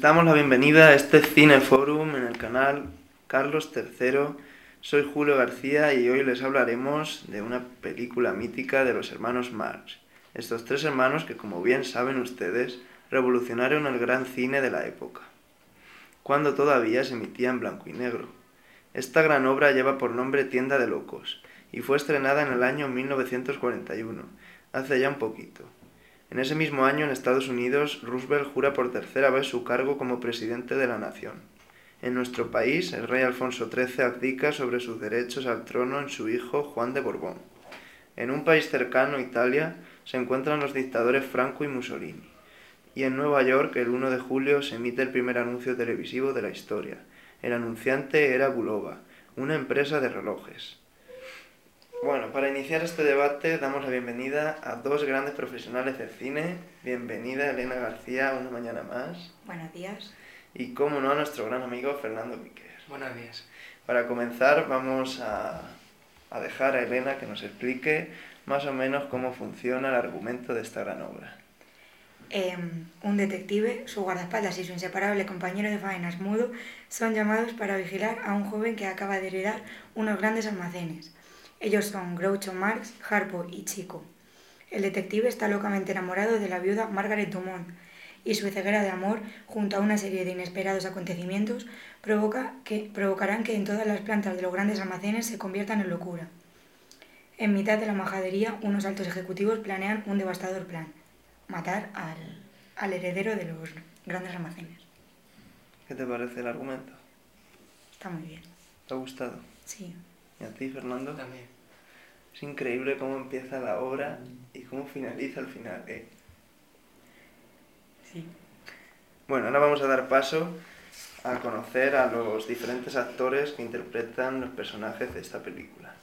Les damos la bienvenida a este Cineforum en el canal Carlos III. Soy Julio García y hoy les hablaremos de una película mítica de los hermanos Marx. Estos tres hermanos que, como bien saben ustedes, revolucionaron el gran cine de la época, cuando todavía se emitía en blanco y negro. Esta gran obra lleva por nombre Tienda de Locos y fue estrenada en el año 1941, hace ya un poquito. En ese mismo año, en Estados Unidos, Roosevelt jura por tercera vez su cargo como presidente de la nación. En nuestro país, el rey Alfonso XIII abdica sobre sus derechos al trono en su hijo Juan de Borbón. En un país cercano, Italia, se encuentran los dictadores Franco y Mussolini. Y en Nueva York, el 1 de julio, se emite el primer anuncio televisivo de la historia. El anunciante era Bulova, una empresa de relojes. Bueno, para iniciar este debate damos la bienvenida a dos grandes profesionales del cine. Bienvenida Elena García, una mañana más. Buenos días. Y como no, a nuestro gran amigo Fernando Piquer. Buenos días. Para comenzar vamos a, a dejar a Elena que nos explique más o menos cómo funciona el argumento de esta gran obra. Eh, un detective, su guardaespaldas y su inseparable compañero de faenas mudo son llamados para vigilar a un joven que acaba de heredar unos grandes almacenes. Ellos son Groucho Marx, Harpo y Chico. El detective está locamente enamorado de la viuda Margaret Dumont y su ceguera de amor, junto a una serie de inesperados acontecimientos, provoca que, provocarán que en todas las plantas de los grandes almacenes se conviertan en locura. En mitad de la majadería, unos altos ejecutivos planean un devastador plan, matar al, al heredero de los grandes almacenes. ¿Qué te parece el argumento? Está muy bien. ¿Te ha gustado? Sí. ¿Y a ti, Fernando? También. Es increíble cómo empieza la obra y cómo finaliza al final. ¿eh? Sí. Bueno, ahora vamos a dar paso a conocer a los diferentes actores que interpretan los personajes de esta película.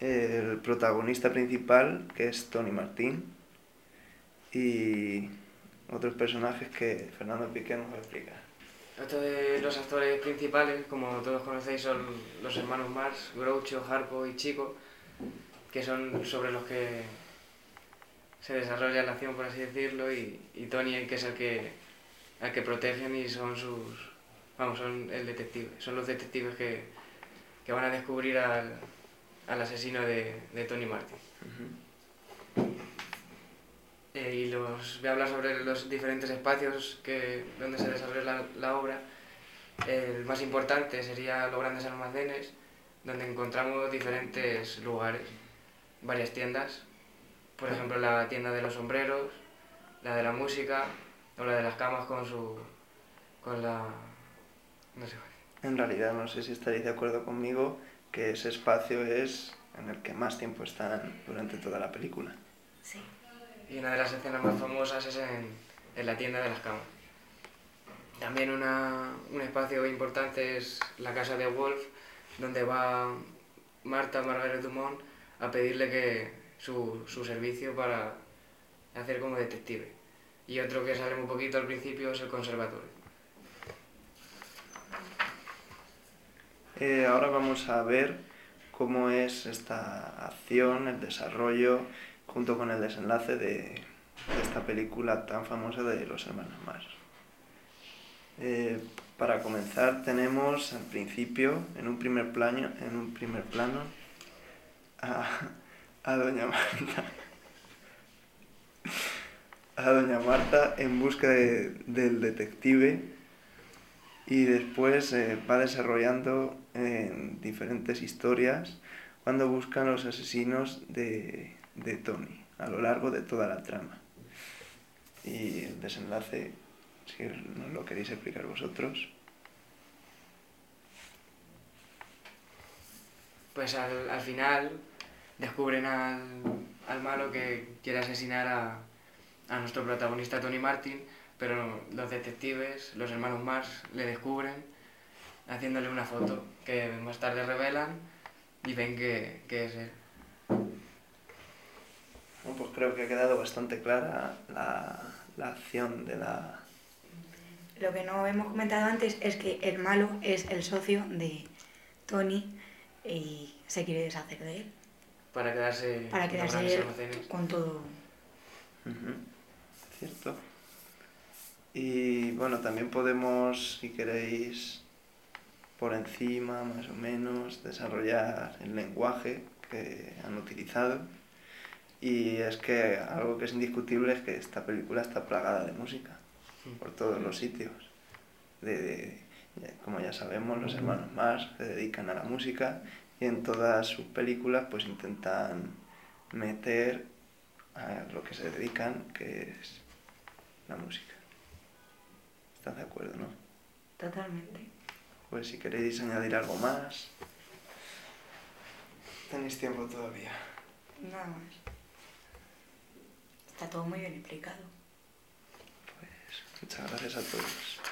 El protagonista principal, que es Tony Martín, y otros personajes que Fernando Piqué nos va a explicar. Otro de los actores principales, como todos conocéis, son los hermanos Marx, Groucho, Harpo y Chico, que son sobre los que se desarrolla la acción, por así decirlo, y, y Tony, que es el que, al que protegen y son sus... Vamos, son el detective. Son los detectives que, que van a descubrir al, al asesino de, de Tony Martin. Eh, y los voy a hablar sobre los diferentes espacios que, donde se desarrolla la, la obra. El más importante sería los grandes almacenes, donde encontramos diferentes lugares, varias tiendas. Por ejemplo, la tienda de los sombreros, la de la música o la de las camas con su. con la. no sé. En realidad, no sé si estaréis de acuerdo conmigo que ese espacio es en el que más tiempo están durante toda la película. Sí. Y una de las escenas más famosas es en, en la tienda de las camas. También una, un espacio importante es la casa de Wolf, donde va Marta Margaret Dumont a pedirle que su, su servicio para hacer como detective. Y otro que sale un poquito al principio es el conservatorio. Eh, ahora vamos a ver cómo es esta acción, el desarrollo, junto con el desenlace de, de esta película tan famosa de los hermanos Marx. Eh, para comenzar tenemos al principio, en un primer plano, en un primer plano a, a doña Marta. A doña Marta en busca de- del detective y después eh, va desarrollando en diferentes historias cuando buscan los asesinos de, de Tony a lo largo de toda la trama. Y el desenlace, si nos lo queréis explicar vosotros. Pues al, al final descubren al, al malo que quiere asesinar a, a nuestro protagonista Tony Martin, pero los detectives, los hermanos Mars, le descubren haciéndole una foto que más tarde revelan y ven que, que es él. Creo que ha quedado bastante clara la, la acción de la... Lo que no hemos comentado antes es que el malo es el socio de Tony y se quiere deshacer de él Para quedarse, para quedarse él con todo. Ujú. ¿Cierto? Y bueno, también podemos, si queréis, por encima, más o menos, desarrollar el lenguaje que han utilizado. Y es que algo que es indiscutible es que esta película está plagada de música, por todos los sitios. De, de- como ya sabemos, los hermanos Mars se dedican a la música y en todas sus películas pues intentan meter a lo que se dedican, que es la música. ¿Estás de acuerdo, no? Totalmente. Pues si queréis añadir algo más, tenéis tiempo todavía. Nada más. Está todo muy bien explicado. Muchas gracias a todos.